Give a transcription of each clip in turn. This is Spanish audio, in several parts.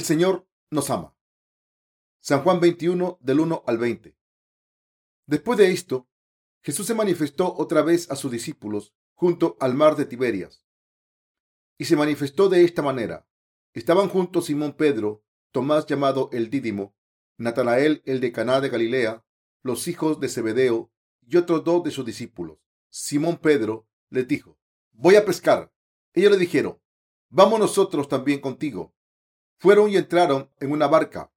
El Señor nos ama. San Juan 21 del 1 al 20. Después de esto, Jesús se manifestó otra vez a sus discípulos junto al mar de Tiberias. Y se manifestó de esta manera. Estaban juntos Simón Pedro, Tomás llamado el Dídimo, Natanael el de Caná de Galilea, los hijos de Zebedeo y otros dos de sus discípulos. Simón Pedro les dijo, voy a pescar. Ellos le dijeron, vamos nosotros también contigo. Fueron y entraron en una barca,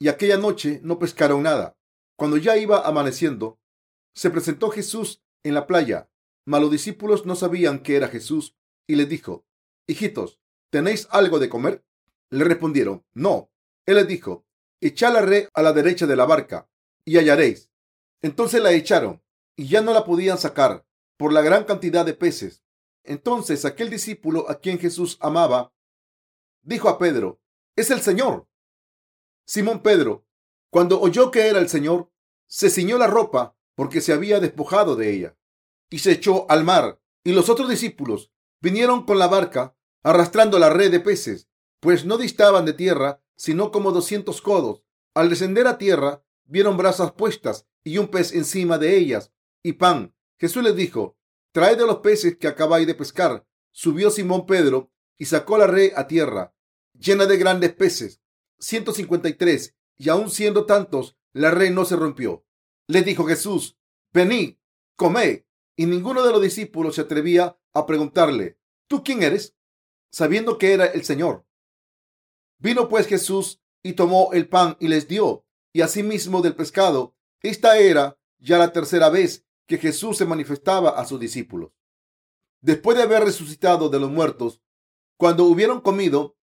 y aquella noche no pescaron nada. Cuando ya iba amaneciendo, se presentó Jesús en la playa, mas los discípulos no sabían que era Jesús, y les dijo, Hijitos, ¿tenéis algo de comer? Le respondieron, No. Él les dijo, Echad la red a la derecha de la barca, y hallaréis. Entonces la echaron, y ya no la podían sacar, por la gran cantidad de peces. Entonces aquel discípulo a quien Jesús amaba, dijo a Pedro, es el Señor. Simón Pedro, cuando oyó que era el Señor, se ciñó la ropa porque se había despojado de ella y se echó al mar. Y los otros discípulos vinieron con la barca arrastrando la red de peces, pues no distaban de tierra sino como doscientos codos. Al descender a tierra, vieron brasas puestas y un pez encima de ellas y pan. Jesús les dijo, traed de los peces que acabáis de pescar. Subió Simón Pedro y sacó la red a tierra llena de grandes peces, 153, y aun siendo tantos, la red no se rompió. Le dijo Jesús, venid, comed. Y ninguno de los discípulos se atrevía a preguntarle, ¿tú quién eres? Sabiendo que era el Señor. Vino pues Jesús y tomó el pan y les dio, y asimismo del pescado. Esta era ya la tercera vez que Jesús se manifestaba a sus discípulos. Después de haber resucitado de los muertos, cuando hubieron comido,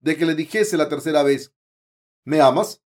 de que le dijese la tercera vez, ¿me amas?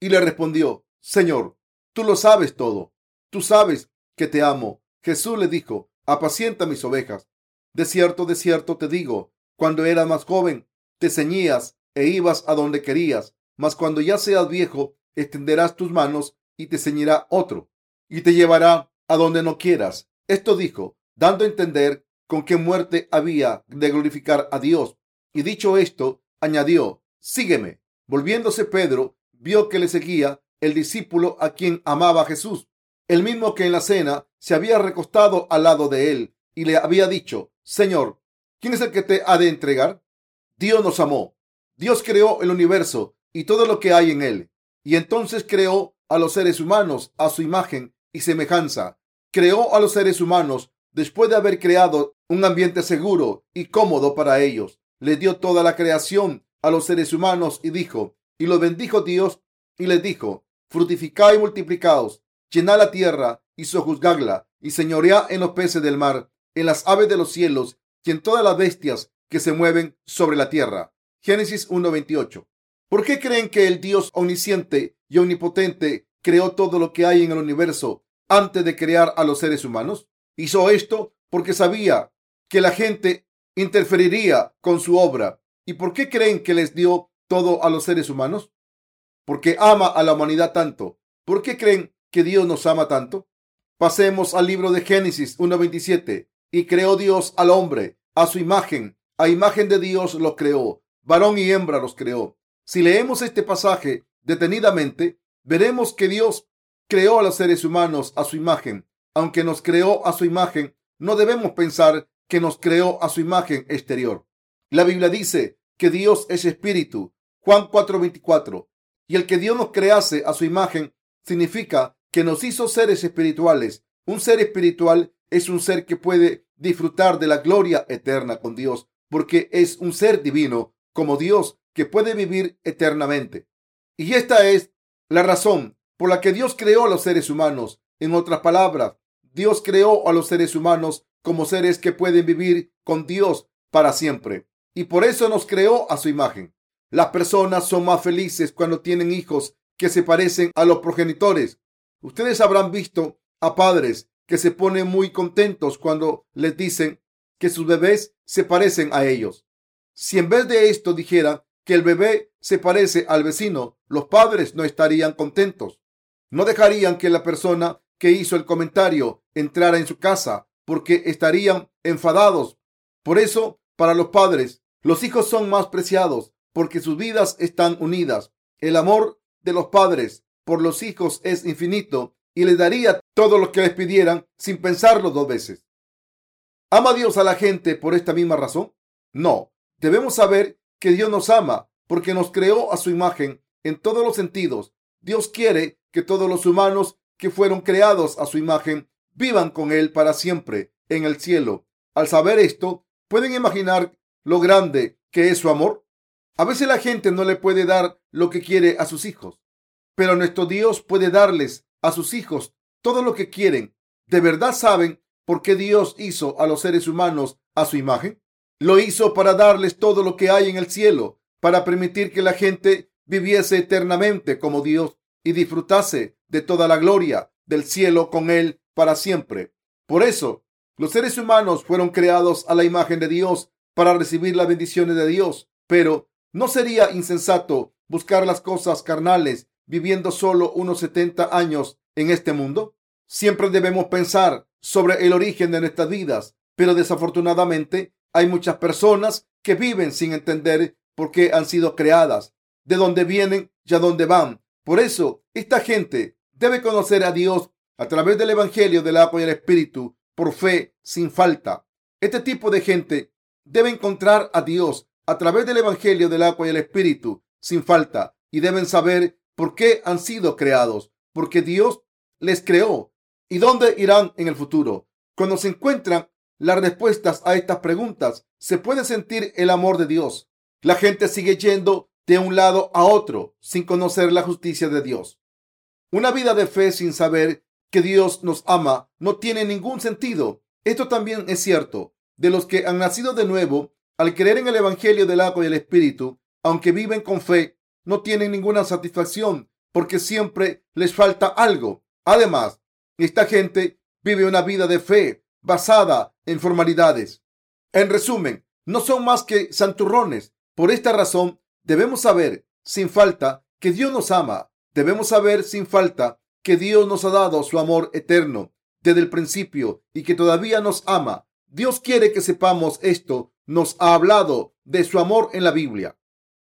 Y le respondió, Señor, tú lo sabes todo, tú sabes que te amo. Jesús le dijo, apacienta mis ovejas. De cierto, de cierto te digo, cuando eras más joven, te ceñías e ibas a donde querías, mas cuando ya seas viejo, extenderás tus manos y te ceñirá otro, y te llevará a donde no quieras. Esto dijo, dando a entender con qué muerte había de glorificar a Dios. Y dicho esto, añadió, sígueme. Volviéndose Pedro, vio que le seguía el discípulo a quien amaba Jesús, el mismo que en la cena se había recostado al lado de él y le había dicho, Señor, ¿quién es el que te ha de entregar? Dios nos amó. Dios creó el universo y todo lo que hay en él. Y entonces creó a los seres humanos a su imagen y semejanza. Creó a los seres humanos después de haber creado un ambiente seguro y cómodo para ellos le dio toda la creación a los seres humanos y dijo, y lo bendijo Dios y les dijo, fructificad y multiplicaos, llenad la tierra y sojuzgadla y señoread en los peces del mar, en las aves de los cielos y en todas las bestias que se mueven sobre la tierra. Génesis 1.28. ¿Por qué creen que el Dios omnisciente y omnipotente creó todo lo que hay en el universo antes de crear a los seres humanos? Hizo esto porque sabía que la gente interferiría con su obra. ¿Y por qué creen que les dio todo a los seres humanos? Porque ama a la humanidad tanto. ¿Por qué creen que Dios nos ama tanto? Pasemos al libro de Génesis 1.27. Y creó Dios al hombre a su imagen. A imagen de Dios lo creó. Varón y hembra los creó. Si leemos este pasaje detenidamente, veremos que Dios creó a los seres humanos a su imagen. Aunque nos creó a su imagen, no debemos pensar que nos creó a su imagen exterior. La Biblia dice que Dios es espíritu. Juan 4:24. Y el que Dios nos crease a su imagen significa que nos hizo seres espirituales. Un ser espiritual es un ser que puede disfrutar de la gloria eterna con Dios, porque es un ser divino como Dios que puede vivir eternamente. Y esta es la razón por la que Dios creó a los seres humanos. En otras palabras, Dios creó a los seres humanos como seres que pueden vivir con Dios para siempre. Y por eso nos creó a su imagen. Las personas son más felices cuando tienen hijos que se parecen a los progenitores. Ustedes habrán visto a padres que se ponen muy contentos cuando les dicen que sus bebés se parecen a ellos. Si en vez de esto dijera que el bebé se parece al vecino, los padres no estarían contentos. No dejarían que la persona que hizo el comentario entrara en su casa porque estarían enfadados. Por eso, para los padres, los hijos son más preciados porque sus vidas están unidas. El amor de los padres por los hijos es infinito y les daría todo lo que les pidieran sin pensarlo dos veces. ¿Ama Dios a la gente por esta misma razón? No, debemos saber que Dios nos ama porque nos creó a su imagen en todos los sentidos. Dios quiere que todos los humanos que fueron creados a su imagen vivan con Él para siempre en el cielo. Al saber esto, ¿pueden imaginar lo grande que es su amor? A veces la gente no le puede dar lo que quiere a sus hijos, pero nuestro Dios puede darles a sus hijos todo lo que quieren. ¿De verdad saben por qué Dios hizo a los seres humanos a su imagen? Lo hizo para darles todo lo que hay en el cielo, para permitir que la gente viviese eternamente como Dios y disfrutase de toda la gloria del cielo con Él para siempre. Por eso, los seres humanos fueron creados a la imagen de Dios para recibir las bendiciones de Dios, pero no sería insensato buscar las cosas carnales viviendo solo unos 70 años en este mundo. Siempre debemos pensar sobre el origen de nuestras vidas, pero desafortunadamente hay muchas personas que viven sin entender por qué han sido creadas, de dónde vienen y a dónde van. Por eso, esta gente debe conocer a Dios a través del Evangelio del agua y el Espíritu por fe sin falta. Este tipo de gente debe encontrar a Dios a través del Evangelio del agua y el Espíritu sin falta y deben saber por qué han sido creados, porque Dios les creó y dónde irán en el futuro. Cuando se encuentran las respuestas a estas preguntas, se puede sentir el amor de Dios. La gente sigue yendo de un lado a otro sin conocer la justicia de Dios. Una vida de fe sin saber que Dios nos ama no tiene ningún sentido. Esto también es cierto de los que han nacido de nuevo al creer en el Evangelio del agua y el Espíritu, aunque viven con fe, no tienen ninguna satisfacción porque siempre les falta algo. Además, esta gente vive una vida de fe basada en formalidades. En resumen, no son más que santurrones. Por esta razón, debemos saber sin falta que Dios nos ama. Debemos saber sin falta que Dios nos ha dado su amor eterno desde el principio y que todavía nos ama. Dios quiere que sepamos esto. Nos ha hablado de su amor en la Biblia.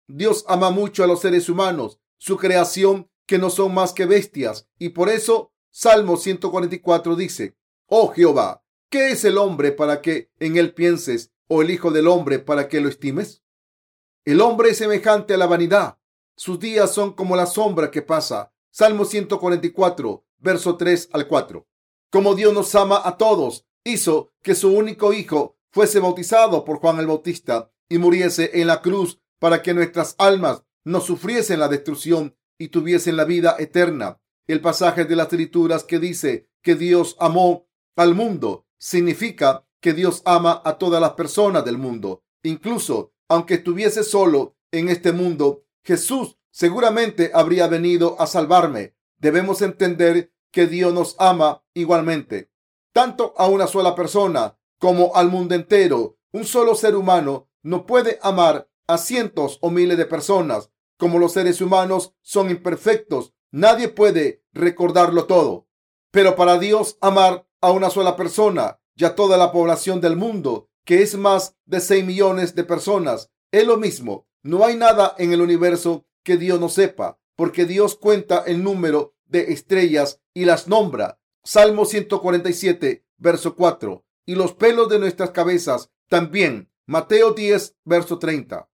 Dios ama mucho a los seres humanos, su creación, que no son más que bestias. Y por eso, Salmo 144 dice, Oh Jehová, ¿qué es el hombre para que en él pienses? ¿O el Hijo del hombre para que lo estimes? El hombre es semejante a la vanidad. Sus días son como la sombra que pasa. Salmo 144, verso 3 al 4. Como Dios nos ama a todos, hizo que su único hijo fuese bautizado por Juan el Bautista y muriese en la cruz para que nuestras almas no sufriesen la destrucción y tuviesen la vida eterna. El pasaje de las escrituras que dice que Dios amó al mundo significa que Dios ama a todas las personas del mundo. Incluso aunque estuviese solo en este mundo, Jesús seguramente habría venido a salvarme. Debemos entender que Dios nos ama igualmente, tanto a una sola persona como al mundo entero. Un solo ser humano no puede amar a cientos o miles de personas. Como los seres humanos son imperfectos, nadie puede recordarlo todo. Pero para Dios amar a una sola persona y a toda la población del mundo, que es más de 6 millones de personas, es lo mismo. No hay nada en el universo que Dios no sepa, porque Dios cuenta el número de estrellas y las nombra. Salmo 147, verso 4. Y los pelos de nuestras cabezas también. Mateo 10, verso 30.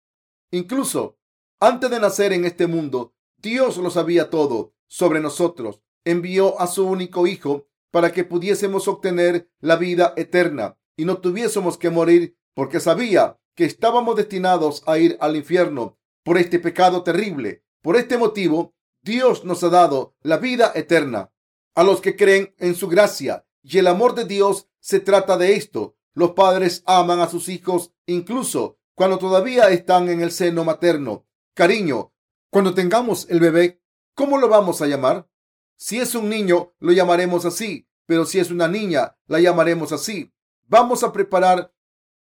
Incluso antes de nacer en este mundo, Dios lo sabía todo sobre nosotros. Envió a su único Hijo para que pudiésemos obtener la vida eterna y no tuviésemos que morir porque sabía que estábamos destinados a ir al infierno por este pecado terrible. Por este motivo, Dios nos ha dado la vida eterna. A los que creen en su gracia y el amor de Dios se trata de esto. Los padres aman a sus hijos incluso cuando todavía están en el seno materno. cariño. Cuando tengamos el bebé, ¿cómo lo vamos a llamar? Si es un niño, lo llamaremos así, pero si es una niña, la llamaremos así. Vamos a preparar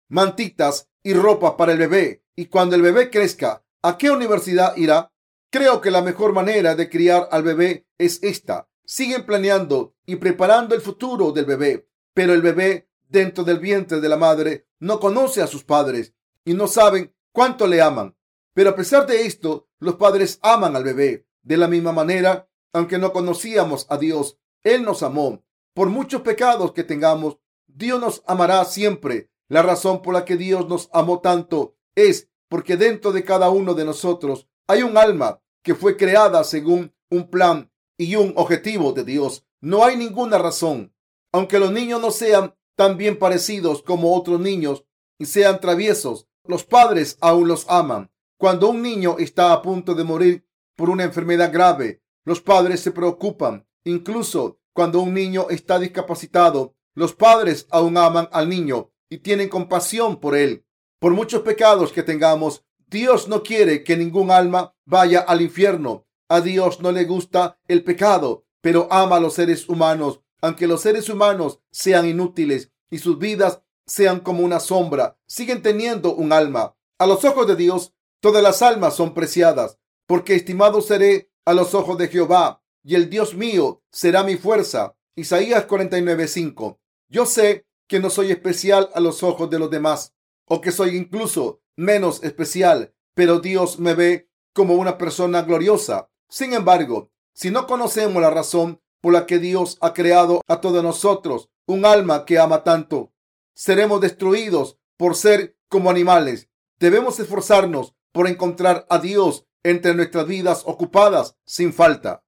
mantitas y ropa para el bebé. Y cuando el bebé crezca, ¿a qué universidad irá? Creo que la mejor manera de criar al bebé es esta. Siguen planeando y preparando el futuro del bebé, pero el bebé dentro del vientre de la madre no conoce a sus padres y no saben cuánto le aman. Pero a pesar de esto, los padres aman al bebé. De la misma manera, aunque no conocíamos a Dios, Él nos amó. Por muchos pecados que tengamos, Dios nos amará siempre. La razón por la que Dios nos amó tanto es porque dentro de cada uno de nosotros hay un alma que fue creada según un plan y un objetivo de Dios. No hay ninguna razón. Aunque los niños no sean tan bien parecidos como otros niños y sean traviesos, los padres aún los aman. Cuando un niño está a punto de morir por una enfermedad grave, los padres se preocupan. Incluso cuando un niño está discapacitado, los padres aún aman al niño y tienen compasión por él. Por muchos pecados que tengamos, Dios no quiere que ningún alma vaya al infierno. A Dios no le gusta el pecado, pero ama a los seres humanos aunque los seres humanos sean inútiles y sus vidas sean como una sombra, siguen teniendo un alma. A los ojos de Dios, todas las almas son preciadas, porque estimado seré a los ojos de Jehová, y el Dios mío será mi fuerza. Isaías 49:5. Yo sé que no soy especial a los ojos de los demás, o que soy incluso menos especial, pero Dios me ve como una persona gloriosa. Sin embargo, si no conocemos la razón por la que Dios ha creado a todos nosotros, un alma que ama tanto. Seremos destruidos por ser como animales. Debemos esforzarnos por encontrar a Dios entre nuestras vidas ocupadas sin falta.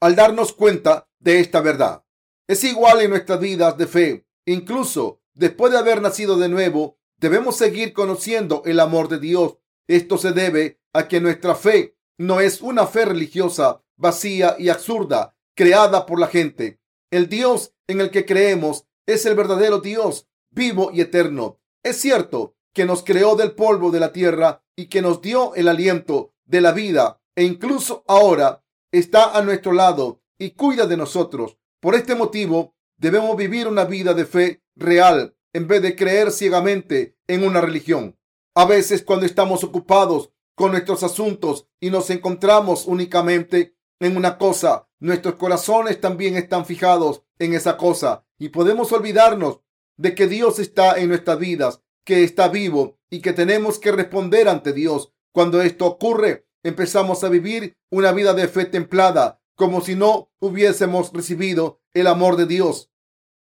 Al darnos cuenta de esta verdad, es igual en nuestras vidas de fe. Incluso después de haber nacido de nuevo, debemos seguir conociendo el amor de Dios. Esto se debe a que nuestra fe no es una fe religiosa vacía y absurda, creada por la gente. El Dios en el que creemos es el verdadero Dios, vivo y eterno. Es cierto que nos creó del polvo de la tierra y que nos dio el aliento de la vida e incluso ahora está a nuestro lado y cuida de nosotros. Por este motivo debemos vivir una vida de fe real en vez de creer ciegamente en una religión. A veces cuando estamos ocupados con nuestros asuntos y nos encontramos únicamente en una cosa, nuestros corazones también están fijados en esa cosa y podemos olvidarnos de que Dios está en nuestras vidas, que está vivo y que tenemos que responder ante Dios. Cuando esto ocurre, empezamos a vivir una vida de fe templada, como si no hubiésemos recibido el amor de Dios.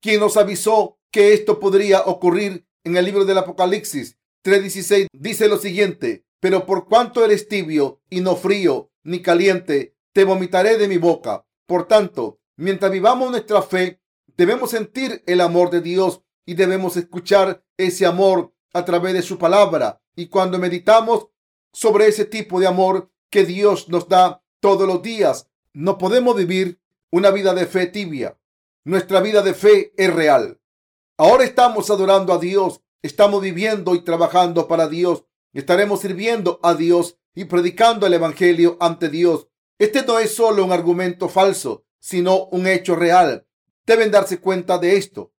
Quien nos avisó que esto podría ocurrir en el libro del Apocalipsis 3:16 dice lo siguiente, pero por cuanto eres tibio y no frío ni caliente, te vomitaré de mi boca. Por tanto, mientras vivamos nuestra fe, debemos sentir el amor de Dios y debemos escuchar ese amor a través de su palabra. Y cuando meditamos sobre ese tipo de amor que Dios nos da todos los días, no podemos vivir una vida de fe tibia. Nuestra vida de fe es real. Ahora estamos adorando a Dios, estamos viviendo y trabajando para Dios, estaremos sirviendo a Dios y predicando el Evangelio ante Dios este no es solo un argumento falso, sino un hecho real. Deben darse cuenta de esto.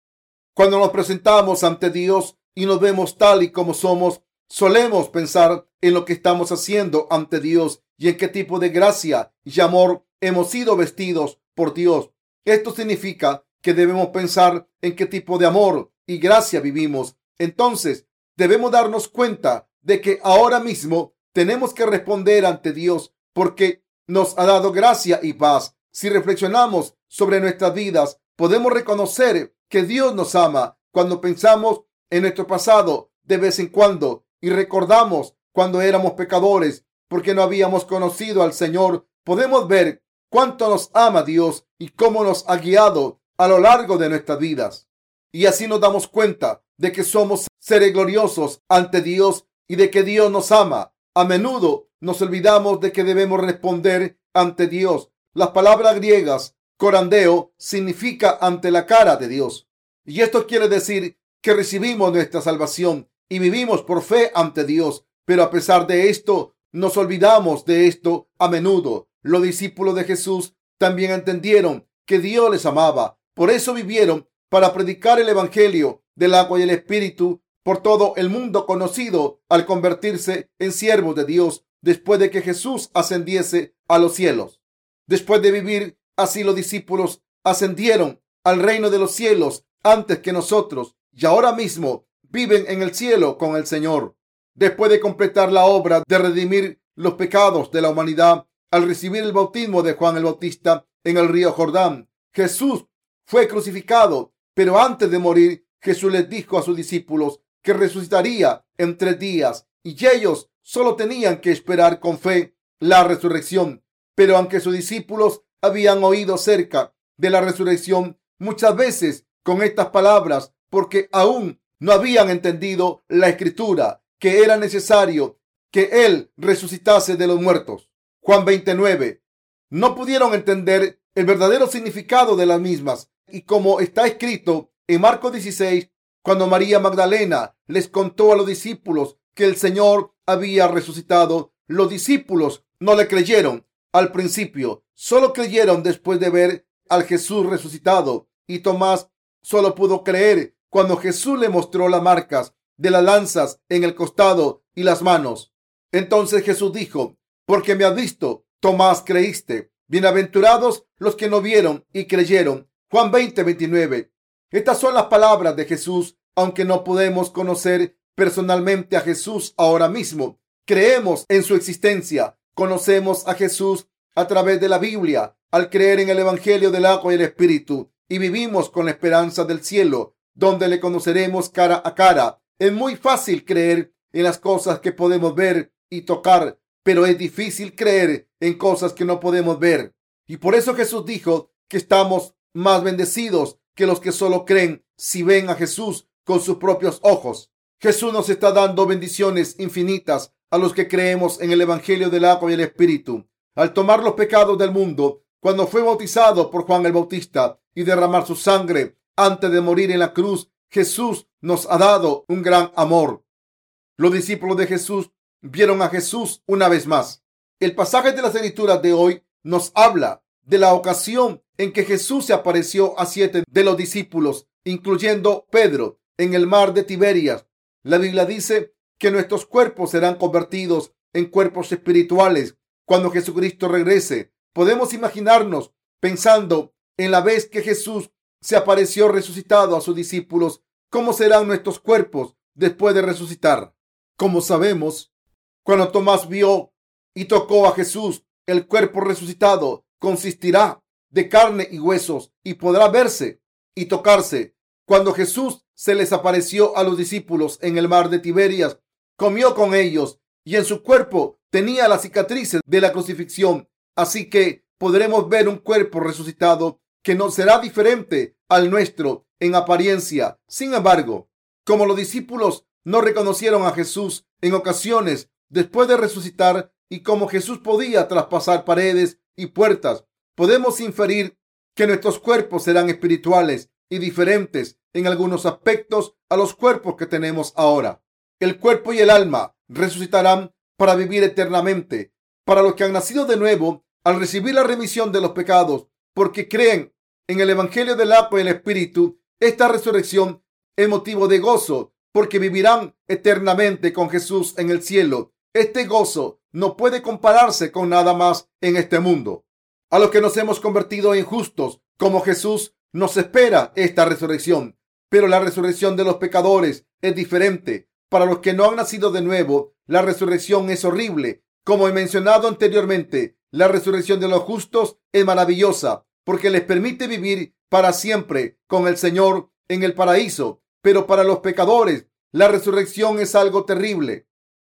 Cuando nos presentamos ante Dios y nos vemos tal y como somos, solemos pensar en lo que estamos haciendo ante Dios y en qué tipo de gracia y amor hemos sido vestidos por Dios. Esto significa que debemos pensar en qué tipo de amor y gracia vivimos. Entonces, debemos darnos cuenta de que ahora mismo tenemos que responder ante Dios porque nos ha dado gracia y paz. Si reflexionamos sobre nuestras vidas, podemos reconocer que Dios nos ama cuando pensamos en nuestro pasado de vez en cuando y recordamos cuando éramos pecadores porque no habíamos conocido al Señor. Podemos ver cuánto nos ama Dios y cómo nos ha guiado a lo largo de nuestras vidas. Y así nos damos cuenta de que somos seres gloriosos ante Dios y de que Dios nos ama. A menudo nos olvidamos de que debemos responder ante Dios. Las palabras griegas corandeo significa ante la cara de Dios. Y esto quiere decir que recibimos nuestra salvación y vivimos por fe ante Dios. Pero a pesar de esto, nos olvidamos de esto a menudo. Los discípulos de Jesús también entendieron que Dios les amaba. Por eso vivieron para predicar el Evangelio del agua y el Espíritu por todo el mundo conocido al convertirse en siervos de Dios después de que Jesús ascendiese a los cielos. Después de vivir así los discípulos ascendieron al reino de los cielos antes que nosotros y ahora mismo viven en el cielo con el Señor. Después de completar la obra de redimir los pecados de la humanidad al recibir el bautismo de Juan el Bautista en el río Jordán, Jesús fue crucificado, pero antes de morir Jesús les dijo a sus discípulos que resucitaría en tres días y ellos solo tenían que esperar con fe la resurrección. Pero aunque sus discípulos habían oído cerca de la resurrección muchas veces con estas palabras, porque aún no habían entendido la escritura, que era necesario que Él resucitase de los muertos. Juan 29. No pudieron entender el verdadero significado de las mismas. Y como está escrito en Marcos 16, cuando María Magdalena les contó a los discípulos que el Señor había resucitado, los discípulos no le creyeron al principio, solo creyeron después de ver al Jesús resucitado. Y Tomás solo pudo creer cuando Jesús le mostró las marcas de las lanzas en el costado y las manos. Entonces Jesús dijo, porque me has visto, Tomás, creíste. Bienaventurados los que no vieron y creyeron. Juan 20, 29. Estas son las palabras de Jesús, aunque no podemos conocer personalmente a Jesús ahora mismo. Creemos en su existencia. Conocemos a Jesús a través de la Biblia, al creer en el Evangelio del agua y el Espíritu, y vivimos con la esperanza del cielo, donde le conoceremos cara a cara. Es muy fácil creer en las cosas que podemos ver y tocar, pero es difícil creer en cosas que no podemos ver. Y por eso Jesús dijo que estamos más bendecidos que los que solo creen si ven a Jesús con sus propios ojos. Jesús nos está dando bendiciones infinitas a los que creemos en el Evangelio del agua y el Espíritu. Al tomar los pecados del mundo, cuando fue bautizado por Juan el Bautista y derramar su sangre antes de morir en la cruz, Jesús nos ha dado un gran amor. Los discípulos de Jesús vieron a Jesús una vez más. El pasaje de las escrituras de hoy nos habla de la ocasión en que Jesús se apareció a siete de los discípulos, incluyendo Pedro, en el mar de Tiberias. La Biblia dice que nuestros cuerpos serán convertidos en cuerpos espirituales cuando Jesucristo regrese. Podemos imaginarnos pensando en la vez que Jesús se apareció resucitado a sus discípulos, ¿cómo serán nuestros cuerpos después de resucitar? Como sabemos, cuando Tomás vio y tocó a Jesús, el cuerpo resucitado consistirá de carne y huesos y podrá verse y tocarse. Cuando Jesús se les apareció a los discípulos en el mar de Tiberias, comió con ellos y en su cuerpo tenía las cicatrices de la crucifixión. Así que podremos ver un cuerpo resucitado que no será diferente al nuestro en apariencia. Sin embargo, como los discípulos no reconocieron a Jesús en ocasiones después de resucitar y como Jesús podía traspasar paredes y puertas, podemos inferir que nuestros cuerpos serán espirituales y diferentes en algunos aspectos a los cuerpos que tenemos ahora. El cuerpo y el alma resucitarán para vivir eternamente. Para los que han nacido de nuevo, al recibir la remisión de los pecados, porque creen en el Evangelio del agua y el Espíritu, esta resurrección es motivo de gozo, porque vivirán eternamente con Jesús en el cielo. Este gozo no puede compararse con nada más en este mundo. A los que nos hemos convertido en justos, como Jesús, nos espera esta resurrección. Pero la resurrección de los pecadores es diferente. Para los que no han nacido de nuevo, la resurrección es horrible. Como he mencionado anteriormente, la resurrección de los justos es maravillosa porque les permite vivir para siempre con el Señor en el paraíso. Pero para los pecadores, la resurrección es algo terrible,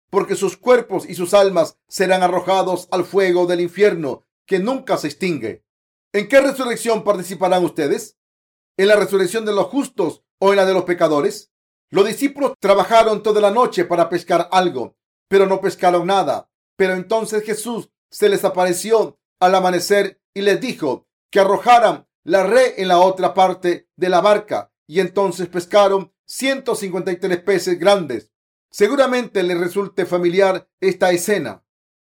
porque sus cuerpos y sus almas serán arrojados al fuego del infierno que nunca se extingue. ¿En qué resurrección participarán ustedes? ¿En la resurrección de los justos o en la de los pecadores? Los discípulos trabajaron toda la noche para pescar algo, pero no pescaron nada. Pero entonces Jesús se les apareció al amanecer y les dijo, que arrojaran la red en la otra parte de la barca y entonces pescaron 153 peces grandes. Seguramente les resulte familiar esta escena.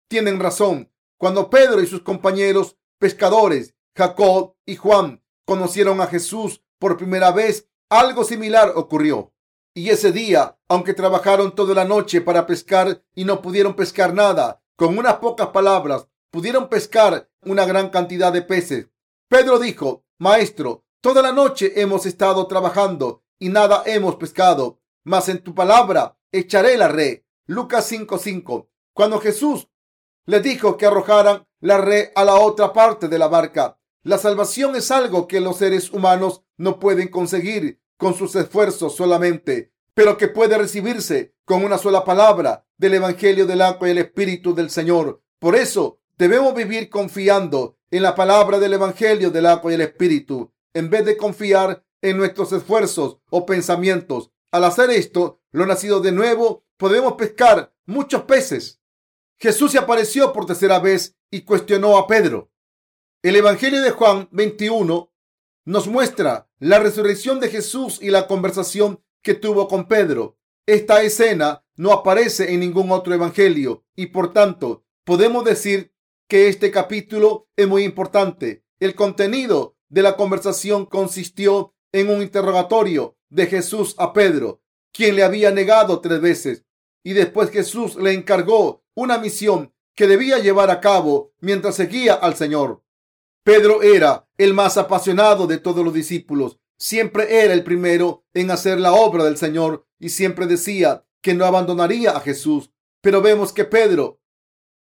tienen razón. Cuando Pedro y sus compañeros pescadores, Jacob y Juan, conocieron a Jesús por primera vez, algo similar ocurrió. Y ese día, aunque trabajaron toda la noche para pescar y no pudieron pescar nada, con unas pocas palabras pudieron pescar una gran cantidad de peces. Pedro dijo, Maestro, toda la noche hemos estado trabajando y nada hemos pescado, mas en tu palabra echaré la red. Lucas 5:5. Cuando Jesús les dijo que arrojaran la red a la otra parte de la barca, la salvación es algo que los seres humanos no pueden conseguir con sus esfuerzos solamente, pero que puede recibirse con una sola palabra del Evangelio del agua y el Espíritu del Señor. Por eso debemos vivir confiando en la palabra del Evangelio del agua y el Espíritu, en vez de confiar en nuestros esfuerzos o pensamientos. Al hacer esto, lo nacido de nuevo, podemos pescar muchos peces. Jesús se apareció por tercera vez y cuestionó a Pedro. El Evangelio de Juan 21 nos muestra la resurrección de Jesús y la conversación que tuvo con Pedro. Esta escena no aparece en ningún otro evangelio y por tanto podemos decir que este capítulo es muy importante. El contenido de la conversación consistió en un interrogatorio de Jesús a Pedro, quien le había negado tres veces, y después Jesús le encargó una misión que debía llevar a cabo mientras seguía al Señor. Pedro era el más apasionado de todos los discípulos. Siempre era el primero en hacer la obra del Señor y siempre decía que no abandonaría a Jesús. Pero vemos que Pedro,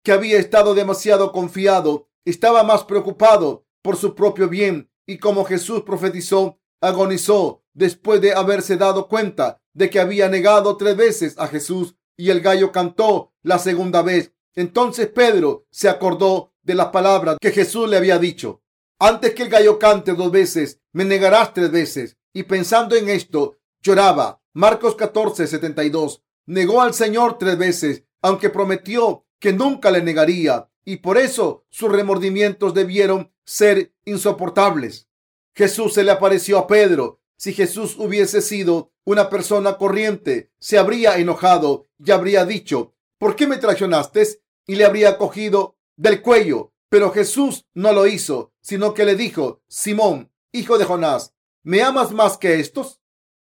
que había estado demasiado confiado, estaba más preocupado por su propio bien y como Jesús profetizó, agonizó después de haberse dado cuenta de que había negado tres veces a Jesús y el gallo cantó la segunda vez. Entonces Pedro se acordó de las palabras que Jesús le había dicho. Antes que el gallo cante dos veces, me negarás tres veces. Y pensando en esto, lloraba. Marcos 14, 72. Negó al Señor tres veces, aunque prometió que nunca le negaría. Y por eso sus remordimientos debieron ser insoportables. Jesús se le apareció a Pedro. Si Jesús hubiese sido una persona corriente, se habría enojado y habría dicho, ¿por qué me traicionaste? Y le habría cogido del cuello. Pero Jesús no lo hizo, sino que le dijo, Simón, hijo de Jonás, ¿me amas más que estos?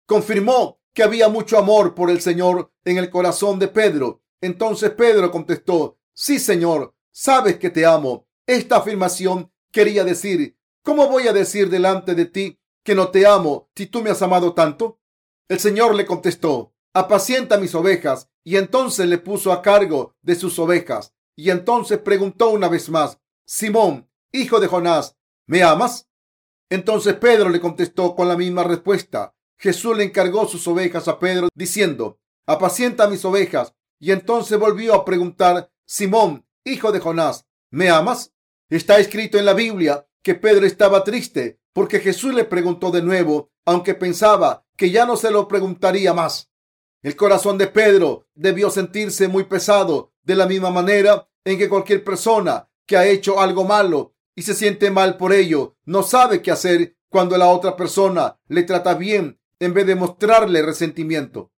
Confirmó que había mucho amor por el Señor en el corazón de Pedro. Entonces Pedro contestó, sí, Señor, sabes que te amo. Esta afirmación quería decir, ¿cómo voy a decir delante de ti que no te amo si tú me has amado tanto? El Señor le contestó, apacienta mis ovejas, y entonces le puso a cargo de sus ovejas. Y entonces preguntó una vez más, Simón, hijo de Jonás, ¿me amas? Entonces Pedro le contestó con la misma respuesta. Jesús le encargó sus ovejas a Pedro, diciendo, apacienta mis ovejas. Y entonces volvió a preguntar, Simón, hijo de Jonás, ¿me amas? Está escrito en la Biblia que Pedro estaba triste porque Jesús le preguntó de nuevo, aunque pensaba que ya no se lo preguntaría más. El corazón de Pedro debió sentirse muy pesado de la misma manera en que cualquier persona que ha hecho algo malo y se siente mal por ello, no sabe qué hacer cuando la otra persona le trata bien en vez de mostrarle resentimiento.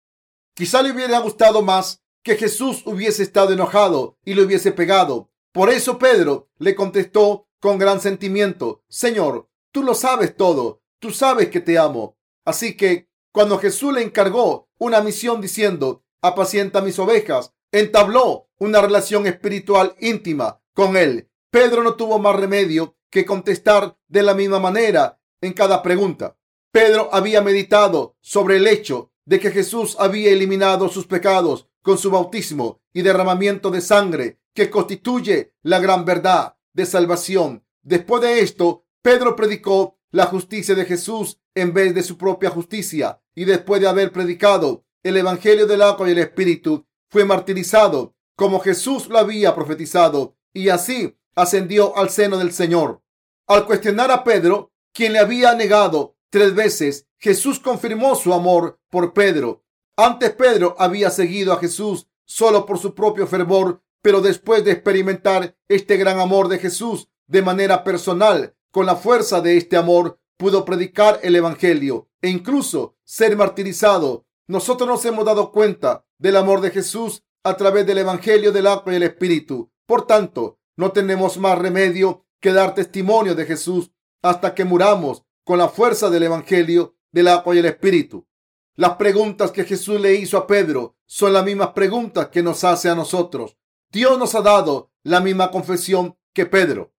Quizá le hubiera gustado más que Jesús hubiese estado enojado y le hubiese pegado. Por eso Pedro le contestó con gran sentimiento, Señor, tú lo sabes todo, tú sabes que te amo. Así que cuando Jesús le encargó una misión diciendo, apacienta mis ovejas, entabló una relación espiritual íntima con él. Pedro no tuvo más remedio que contestar de la misma manera en cada pregunta. Pedro había meditado sobre el hecho de que Jesús había eliminado sus pecados con su bautismo y derramamiento de sangre, que constituye la gran verdad de salvación. Después de esto, Pedro predicó la justicia de Jesús en vez de su propia justicia, y después de haber predicado el Evangelio del agua y el Espíritu, fue martirizado como Jesús lo había profetizado y así ascendió al seno del Señor. Al cuestionar a Pedro, quien le había negado tres veces, Jesús confirmó su amor por Pedro. Antes Pedro había seguido a Jesús solo por su propio fervor, pero después de experimentar este gran amor de Jesús de manera personal, con la fuerza de este amor, pudo predicar el Evangelio e incluso ser martirizado. Nosotros nos hemos dado cuenta del amor de Jesús a través del Evangelio del agua y el Espíritu. Por tanto, no tenemos más remedio que dar testimonio de Jesús hasta que muramos con la fuerza del Evangelio del agua y el Espíritu. Las preguntas que Jesús le hizo a Pedro son las mismas preguntas que nos hace a nosotros. Dios nos ha dado la misma confesión que Pedro.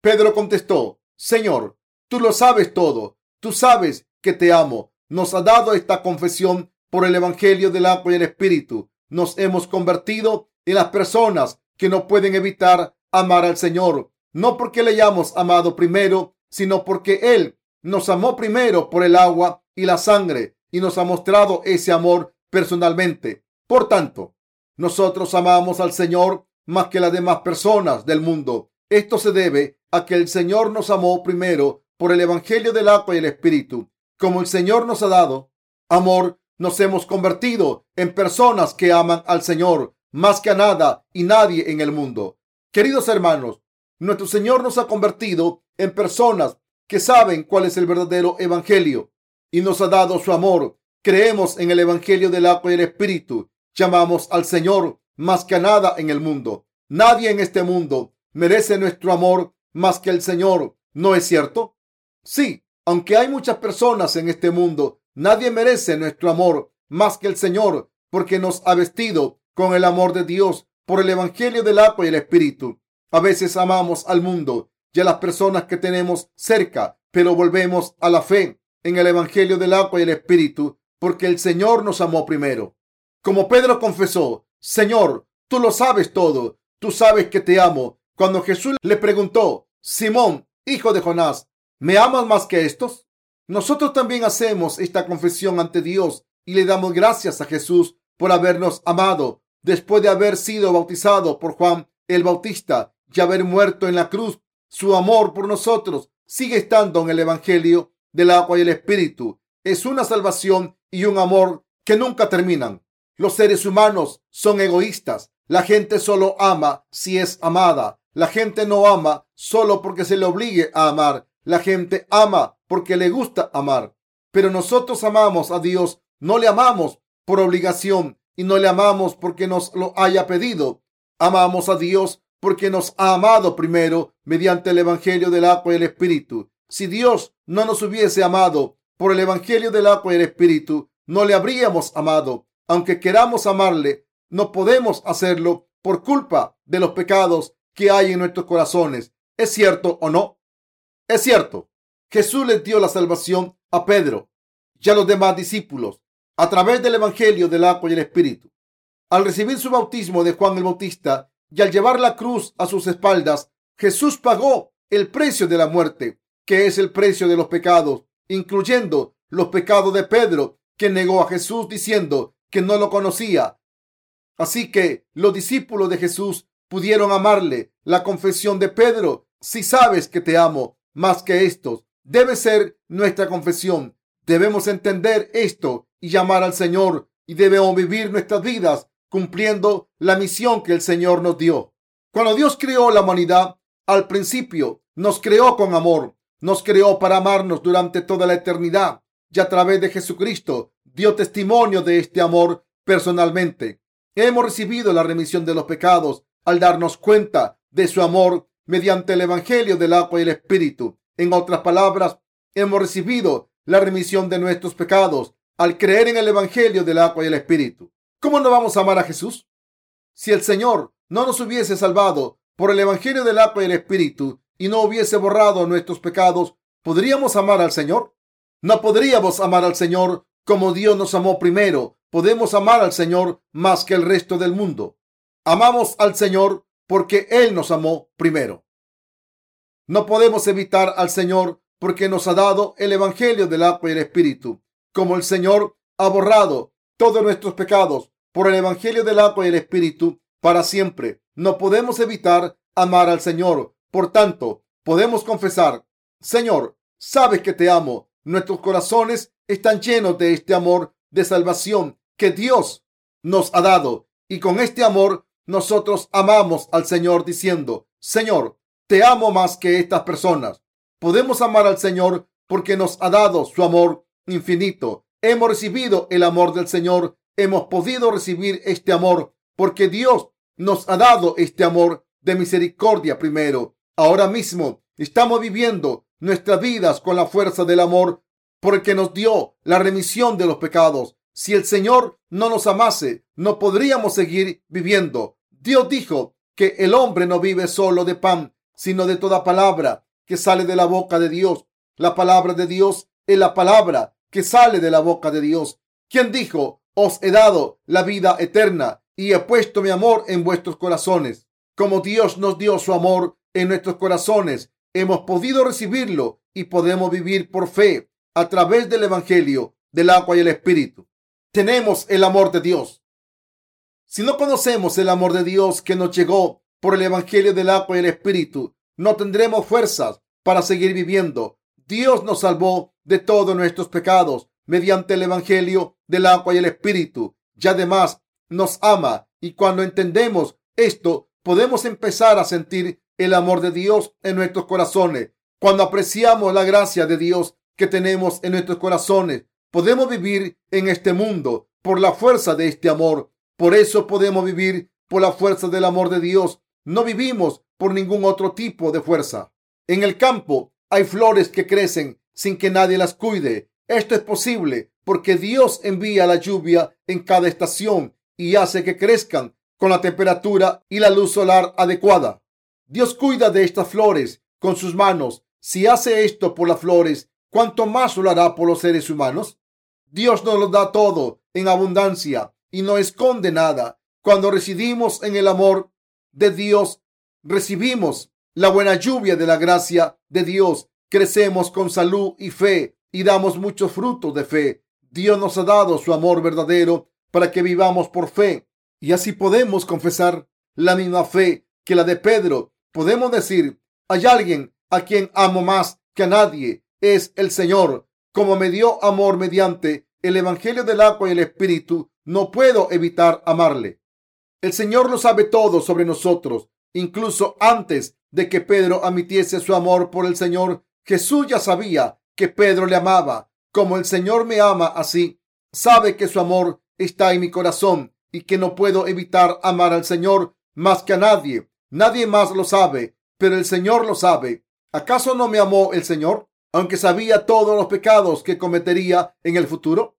Pedro contestó, Señor, tú lo sabes todo, tú sabes que te amo. Nos ha dado esta confesión por el Evangelio del agua y el Espíritu. Nos hemos convertido en las personas que no pueden evitar amar al Señor, no porque le hayamos amado primero, sino porque Él nos amó primero por el agua y la sangre y nos ha mostrado ese amor personalmente. Por tanto, nosotros amamos al Señor más que las demás personas del mundo. Esto se debe a que el Señor nos amó primero por el Evangelio del agua y el Espíritu. Como el Señor nos ha dado amor, nos hemos convertido en personas que aman al Señor más que a nada y nadie en el mundo. Queridos hermanos, nuestro Señor nos ha convertido en personas que saben cuál es el verdadero Evangelio y nos ha dado su amor. Creemos en el Evangelio del agua y el Espíritu. Llamamos al Señor más que a nada en el mundo. Nadie en este mundo merece nuestro amor más que el Señor. ¿No es cierto? Sí, aunque hay muchas personas en este mundo, nadie merece nuestro amor más que el Señor, porque nos ha vestido con el amor de Dios por el Evangelio del agua y el Espíritu. A veces amamos al mundo y a las personas que tenemos cerca, pero volvemos a la fe en el Evangelio del agua y el Espíritu, porque el Señor nos amó primero. Como Pedro confesó, Señor, tú lo sabes todo, tú sabes que te amo. Cuando Jesús le preguntó, Simón, hijo de Jonás, ¿me amas más que estos? Nosotros también hacemos esta confesión ante Dios y le damos gracias a Jesús por habernos amado después de haber sido bautizado por Juan el Bautista y haber muerto en la cruz. Su amor por nosotros sigue estando en el Evangelio del agua y el espíritu. Es una salvación y un amor que nunca terminan. Los seres humanos son egoístas. La gente solo ama si es amada. La gente no ama solo porque se le obligue a amar. La gente ama porque le gusta amar. Pero nosotros amamos a Dios. No le amamos por obligación y no le amamos porque nos lo haya pedido. Amamos a Dios porque nos ha amado primero mediante el Evangelio del agua y el Espíritu. Si Dios no nos hubiese amado por el Evangelio del agua y el Espíritu, no le habríamos amado. Aunque queramos amarle, no podemos hacerlo por culpa de los pecados que hay en nuestros corazones. ¿Es cierto o no? Es cierto. Jesús le dio la salvación a Pedro y a los demás discípulos a través del Evangelio del agua y el Espíritu. Al recibir su bautismo de Juan el Bautista y al llevar la cruz a sus espaldas, Jesús pagó el precio de la muerte que es el precio de los pecados, incluyendo los pecados de Pedro, que negó a Jesús diciendo que no lo conocía. Así que los discípulos de Jesús pudieron amarle. La confesión de Pedro, si sabes que te amo más que estos, debe ser nuestra confesión. Debemos entender esto y llamar al Señor y debemos vivir nuestras vidas cumpliendo la misión que el Señor nos dio. Cuando Dios creó la humanidad, al principio nos creó con amor nos creó para amarnos durante toda la eternidad y a través de Jesucristo dio testimonio de este amor personalmente. Hemos recibido la remisión de los pecados al darnos cuenta de su amor mediante el Evangelio del agua y el Espíritu. En otras palabras, hemos recibido la remisión de nuestros pecados al creer en el Evangelio del agua y el Espíritu. ¿Cómo no vamos a amar a Jesús? Si el Señor no nos hubiese salvado por el Evangelio del agua y el Espíritu, y no hubiese borrado nuestros pecados, ¿podríamos amar al Señor? No podríamos amar al Señor como Dios nos amó primero. Podemos amar al Señor más que el resto del mundo. Amamos al Señor porque Él nos amó primero. No podemos evitar al Señor porque nos ha dado el Evangelio del agua y el Espíritu. Como el Señor ha borrado todos nuestros pecados por el Evangelio del agua y el Espíritu para siempre, no podemos evitar amar al Señor por tanto, podemos confesar, Señor, sabes que te amo. Nuestros corazones están llenos de este amor de salvación que Dios nos ha dado. Y con este amor nosotros amamos al Señor diciendo, Señor, te amo más que estas personas. Podemos amar al Señor porque nos ha dado su amor infinito. Hemos recibido el amor del Señor. Hemos podido recibir este amor porque Dios nos ha dado este amor de misericordia primero. Ahora mismo estamos viviendo nuestras vidas con la fuerza del amor porque nos dio la remisión de los pecados. Si el Señor no nos amase, no podríamos seguir viviendo. Dios dijo que el hombre no vive solo de pan, sino de toda palabra que sale de la boca de Dios. La palabra de Dios es la palabra que sale de la boca de Dios. Quien dijo, os he dado la vida eterna y he puesto mi amor en vuestros corazones. Como Dios nos dio su amor en nuestros corazones, hemos podido recibirlo y podemos vivir por fe a través del Evangelio, del agua y el Espíritu. Tenemos el amor de Dios. Si no conocemos el amor de Dios que nos llegó por el Evangelio del agua y el Espíritu, no tendremos fuerzas para seguir viviendo. Dios nos salvó de todos nuestros pecados mediante el Evangelio del agua y el Espíritu. Y además nos ama. Y cuando entendemos esto, podemos empezar a sentir el amor de Dios en nuestros corazones. Cuando apreciamos la gracia de Dios que tenemos en nuestros corazones, podemos vivir en este mundo por la fuerza de este amor. Por eso podemos vivir por la fuerza del amor de Dios. No vivimos por ningún otro tipo de fuerza. En el campo hay flores que crecen sin que nadie las cuide. Esto es posible porque Dios envía la lluvia en cada estación y hace que crezcan con la temperatura y la luz solar adecuada. Dios cuida de estas flores con sus manos. Si hace esto por las flores, ¿cuánto más lo hará por los seres humanos? Dios nos lo da todo en abundancia y no esconde nada. Cuando residimos en el amor de Dios, recibimos la buena lluvia de la gracia de Dios. Crecemos con salud y fe y damos muchos frutos de fe. Dios nos ha dado su amor verdadero para que vivamos por fe y así podemos confesar la misma fe que la de Pedro. Podemos decir, hay alguien a quien amo más que a nadie, es el Señor. Como me dio amor mediante el Evangelio del agua y el Espíritu, no puedo evitar amarle. El Señor lo sabe todo sobre nosotros, incluso antes de que Pedro admitiese su amor por el Señor. Jesús ya sabía que Pedro le amaba. Como el Señor me ama así, sabe que su amor está en mi corazón y que no puedo evitar amar al Señor más que a nadie. Nadie más lo sabe, pero el Señor lo sabe. ¿Acaso no me amó el Señor? aunque sabía todos los pecados que cometería en el futuro?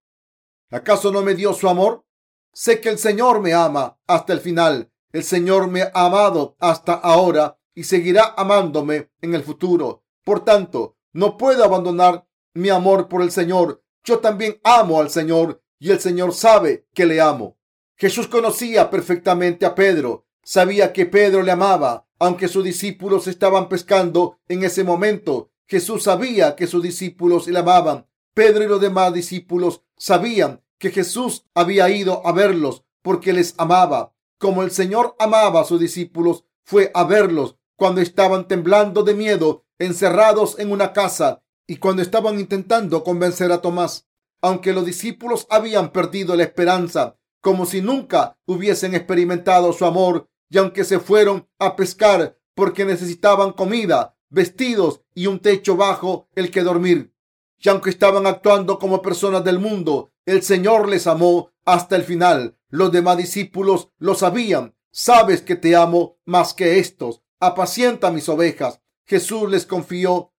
¿Acaso no me dio su amor? Sé que el Señor me ama hasta el final. El Señor me ha amado hasta ahora y seguirá amándome en el futuro. Por tanto, no puedo abandonar mi amor por el Señor. Yo también amo al Señor y el Señor sabe que le amo. Jesús conocía perfectamente a Pedro. Sabía que Pedro le amaba, aunque sus discípulos estaban pescando en ese momento Jesús sabía que sus discípulos le amaban. Pedro y los demás discípulos sabían que Jesús había ido a verlos porque les amaba. Como el Señor amaba a sus discípulos, fue a verlos cuando estaban temblando de miedo, encerrados en una casa y cuando estaban intentando convencer a Tomás. Aunque los discípulos habían perdido la esperanza, como si nunca hubiesen experimentado su amor, y aunque se fueron a pescar porque necesitaban comida, vestidos y un techo bajo el que dormir. Y aunque estaban actuando como personas del mundo, el Señor les amó hasta el final. Los demás discípulos lo sabían. Sabes que te amo más que estos. Apacienta mis ovejas. Jesús les confió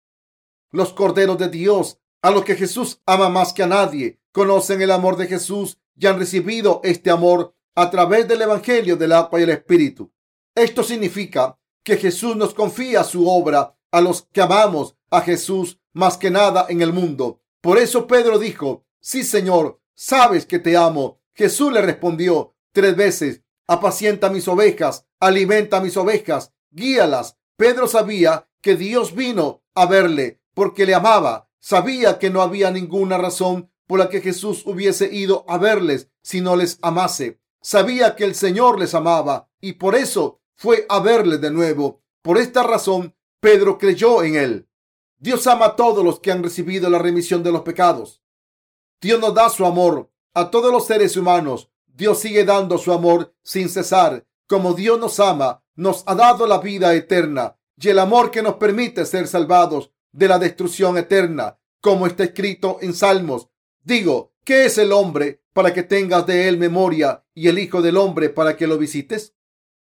los corderos de Dios, a los que Jesús ama más que a nadie. Conocen el amor de Jesús y han recibido este amor a través del Evangelio del agua y el Espíritu. Esto significa que Jesús nos confía su obra a los que amamos a Jesús más que nada en el mundo. Por eso Pedro dijo, sí, Señor, sabes que te amo. Jesús le respondió tres veces, apacienta mis ovejas, alimenta mis ovejas, guíalas. Pedro sabía que Dios vino a verle porque le amaba. Sabía que no había ninguna razón por la que Jesús hubiese ido a verles si no les amase. Sabía que el Señor les amaba y por eso fue a verles de nuevo. Por esta razón Pedro creyó en él. Dios ama a todos los que han recibido la remisión de los pecados. Dios nos da su amor a todos los seres humanos. Dios sigue dando su amor sin cesar. Como Dios nos ama, nos ha dado la vida eterna y el amor que nos permite ser salvados de la destrucción eterna, como está escrito en Salmos. Digo, ¿qué es el hombre para que tengas de él memoria y el Hijo del hombre para que lo visites?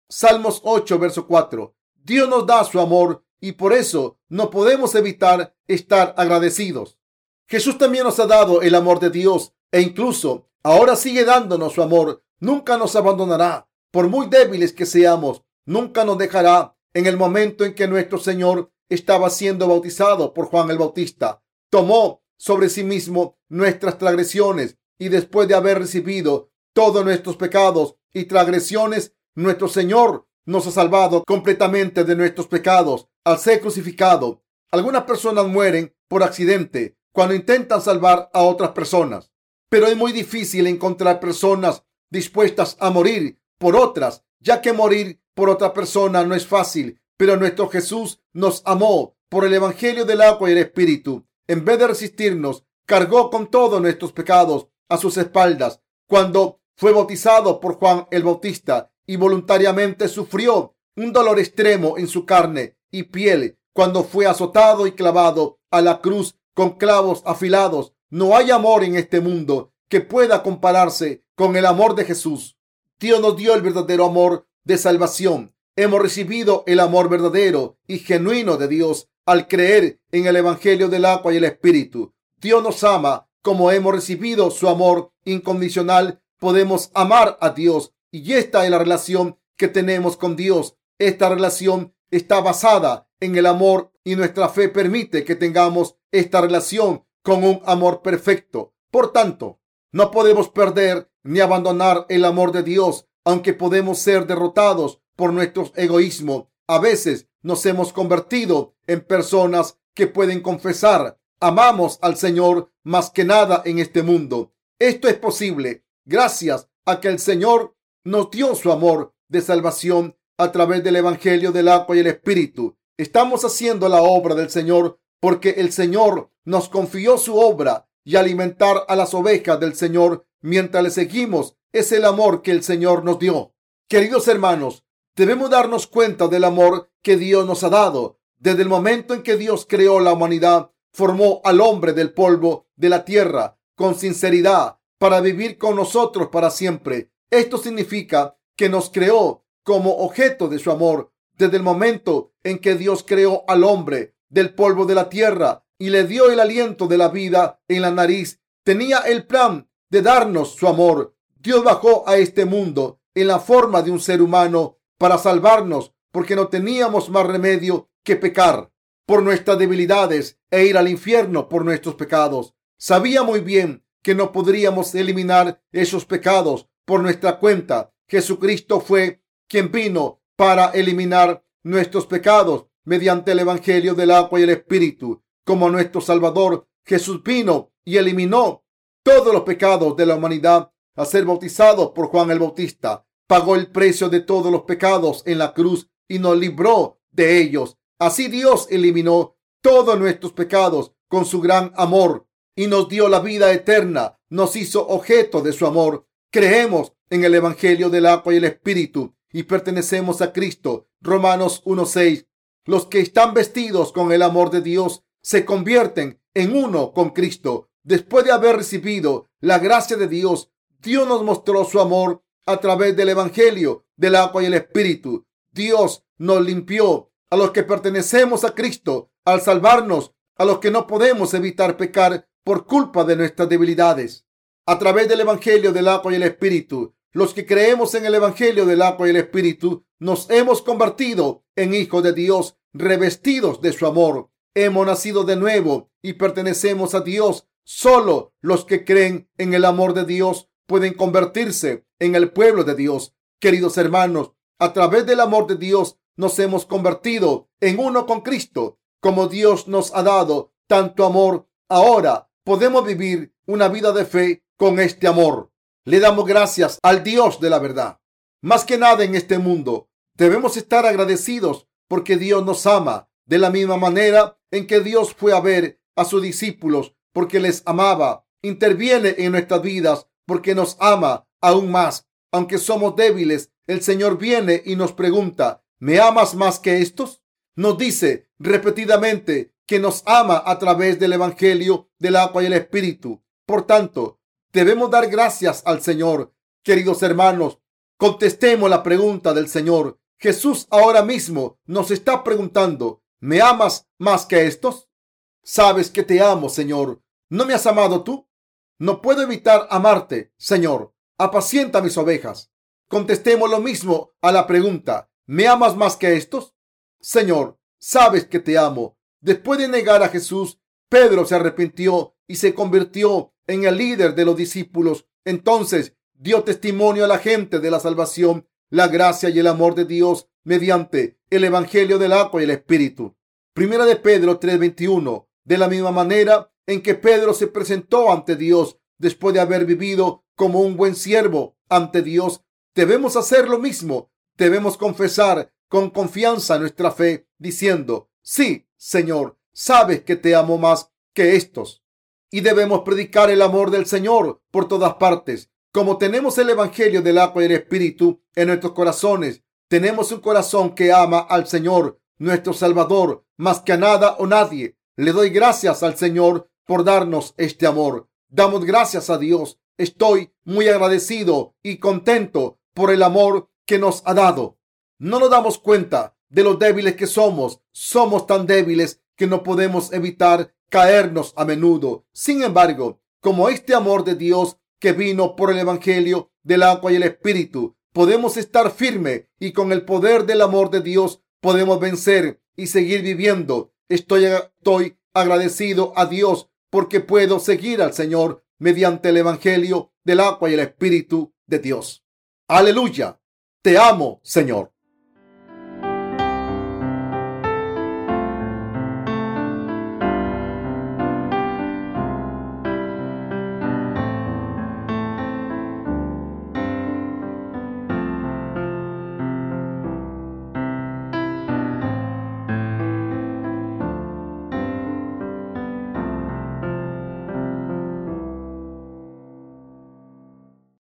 Salmos 8, verso 4. Dios nos da su amor y por eso no podemos evitar estar agradecidos. Jesús también nos ha dado el amor de Dios e incluso ahora sigue dándonos su amor. Nunca nos abandonará. Por muy débiles que seamos, nunca nos dejará. En el momento en que nuestro Señor estaba siendo bautizado por Juan el Bautista, tomó sobre sí mismo nuestras transgresiones y después de haber recibido todos nuestros pecados y transgresiones, nuestro Señor nos ha salvado completamente de nuestros pecados al ser crucificado. Algunas personas mueren por accidente cuando intentan salvar a otras personas, pero es muy difícil encontrar personas dispuestas a morir por otras, ya que morir por otra persona no es fácil, pero nuestro Jesús nos amó por el Evangelio del agua y el Espíritu. En vez de resistirnos, cargó con todos nuestros pecados a sus espaldas. Cuando fue bautizado por Juan el Bautista y voluntariamente sufrió un dolor extremo en su carne y piel cuando fue azotado y clavado a la cruz con clavos afilados. No hay amor en este mundo que pueda compararse con el amor de Jesús. Dios nos dio el verdadero amor de salvación. Hemos recibido el amor verdadero y genuino de Dios al creer en el Evangelio del agua y el Espíritu. Dios nos ama como hemos recibido su amor incondicional. Podemos amar a Dios y esta es la relación que tenemos con Dios. Esta relación está basada en el amor y nuestra fe permite que tengamos esta relación con un amor perfecto. Por tanto, no podemos perder ni abandonar el amor de Dios, aunque podemos ser derrotados por nuestro egoísmo. A veces nos hemos convertido en personas que pueden confesar, amamos al Señor más que nada en este mundo. Esto es posible gracias a que el Señor nos dio su amor de salvación a través del Evangelio del agua y el Espíritu. Estamos haciendo la obra del Señor porque el Señor nos confió su obra y alimentar a las ovejas del Señor mientras le seguimos es el amor que el Señor nos dio. Queridos hermanos, debemos darnos cuenta del amor que Dios nos ha dado. Desde el momento en que Dios creó la humanidad, formó al hombre del polvo de la tierra con sinceridad para vivir con nosotros para siempre. Esto significa que nos creó como objeto de su amor desde el momento en que Dios creó al hombre del polvo de la tierra y le dio el aliento de la vida en la nariz. Tenía el plan de darnos su amor. Dios bajó a este mundo en la forma de un ser humano para salvarnos porque no teníamos más remedio que pecar por nuestras debilidades e ir al infierno por nuestros pecados. Sabía muy bien que no podríamos eliminar esos pecados por nuestra cuenta. Jesucristo fue quien vino para eliminar nuestros pecados mediante el Evangelio del agua y el Espíritu. Como nuestro Salvador, Jesús vino y eliminó todos los pecados de la humanidad a ser bautizado por Juan el Bautista. Pagó el precio de todos los pecados en la cruz y nos libró de ellos. Así Dios eliminó todos nuestros pecados con su gran amor y nos dio la vida eterna. Nos hizo objeto de su amor Creemos en el Evangelio del agua y el Espíritu y pertenecemos a Cristo. Romanos 1.6. Los que están vestidos con el amor de Dios se convierten en uno con Cristo. Después de haber recibido la gracia de Dios, Dios nos mostró su amor a través del Evangelio del agua y el Espíritu. Dios nos limpió a los que pertenecemos a Cristo al salvarnos, a los que no podemos evitar pecar por culpa de nuestras debilidades a través del Evangelio del agua y el Espíritu. Los que creemos en el Evangelio del agua y el Espíritu nos hemos convertido en hijos de Dios, revestidos de su amor. Hemos nacido de nuevo y pertenecemos a Dios. Solo los que creen en el amor de Dios pueden convertirse en el pueblo de Dios. Queridos hermanos, a través del amor de Dios nos hemos convertido en uno con Cristo. Como Dios nos ha dado tanto amor, ahora podemos vivir una vida de fe con este amor. Le damos gracias al Dios de la verdad. Más que nada en este mundo, debemos estar agradecidos porque Dios nos ama de la misma manera en que Dios fue a ver a sus discípulos porque les amaba. Interviene en nuestras vidas porque nos ama aún más. Aunque somos débiles, el Señor viene y nos pregunta, ¿me amas más que estos? Nos dice repetidamente que nos ama a través del Evangelio del agua y el Espíritu. Por tanto, Debemos dar gracias al Señor, queridos hermanos. Contestemos la pregunta del Señor. Jesús ahora mismo nos está preguntando, ¿me amas más que estos? Sabes que te amo, Señor. ¿No me has amado tú? No puedo evitar amarte, Señor. Apacienta mis ovejas. Contestemos lo mismo a la pregunta, ¿me amas más que estos? Señor, sabes que te amo. Después de negar a Jesús, Pedro se arrepintió y se convirtió en el líder de los discípulos. Entonces dio testimonio a la gente de la salvación, la gracia y el amor de Dios mediante el Evangelio del agua y el Espíritu. Primera de Pedro 3:21. De la misma manera en que Pedro se presentó ante Dios después de haber vivido como un buen siervo ante Dios, debemos hacer lo mismo. Debemos confesar con confianza nuestra fe, diciendo, sí, Señor, sabes que te amo más que estos. Y debemos predicar el amor del Señor por todas partes. Como tenemos el Evangelio del agua y el Espíritu en nuestros corazones, tenemos un corazón que ama al Señor, nuestro Salvador, más que a nada o nadie. Le doy gracias al Señor por darnos este amor. Damos gracias a Dios. Estoy muy agradecido y contento por el amor que nos ha dado. No nos damos cuenta de lo débiles que somos. Somos tan débiles que no podemos evitar caernos a menudo. Sin embargo, como este amor de Dios que vino por el Evangelio del agua y el Espíritu, podemos estar firme y con el poder del amor de Dios podemos vencer y seguir viviendo. Estoy, estoy agradecido a Dios porque puedo seguir al Señor mediante el Evangelio del agua y el Espíritu de Dios. Aleluya. Te amo, Señor.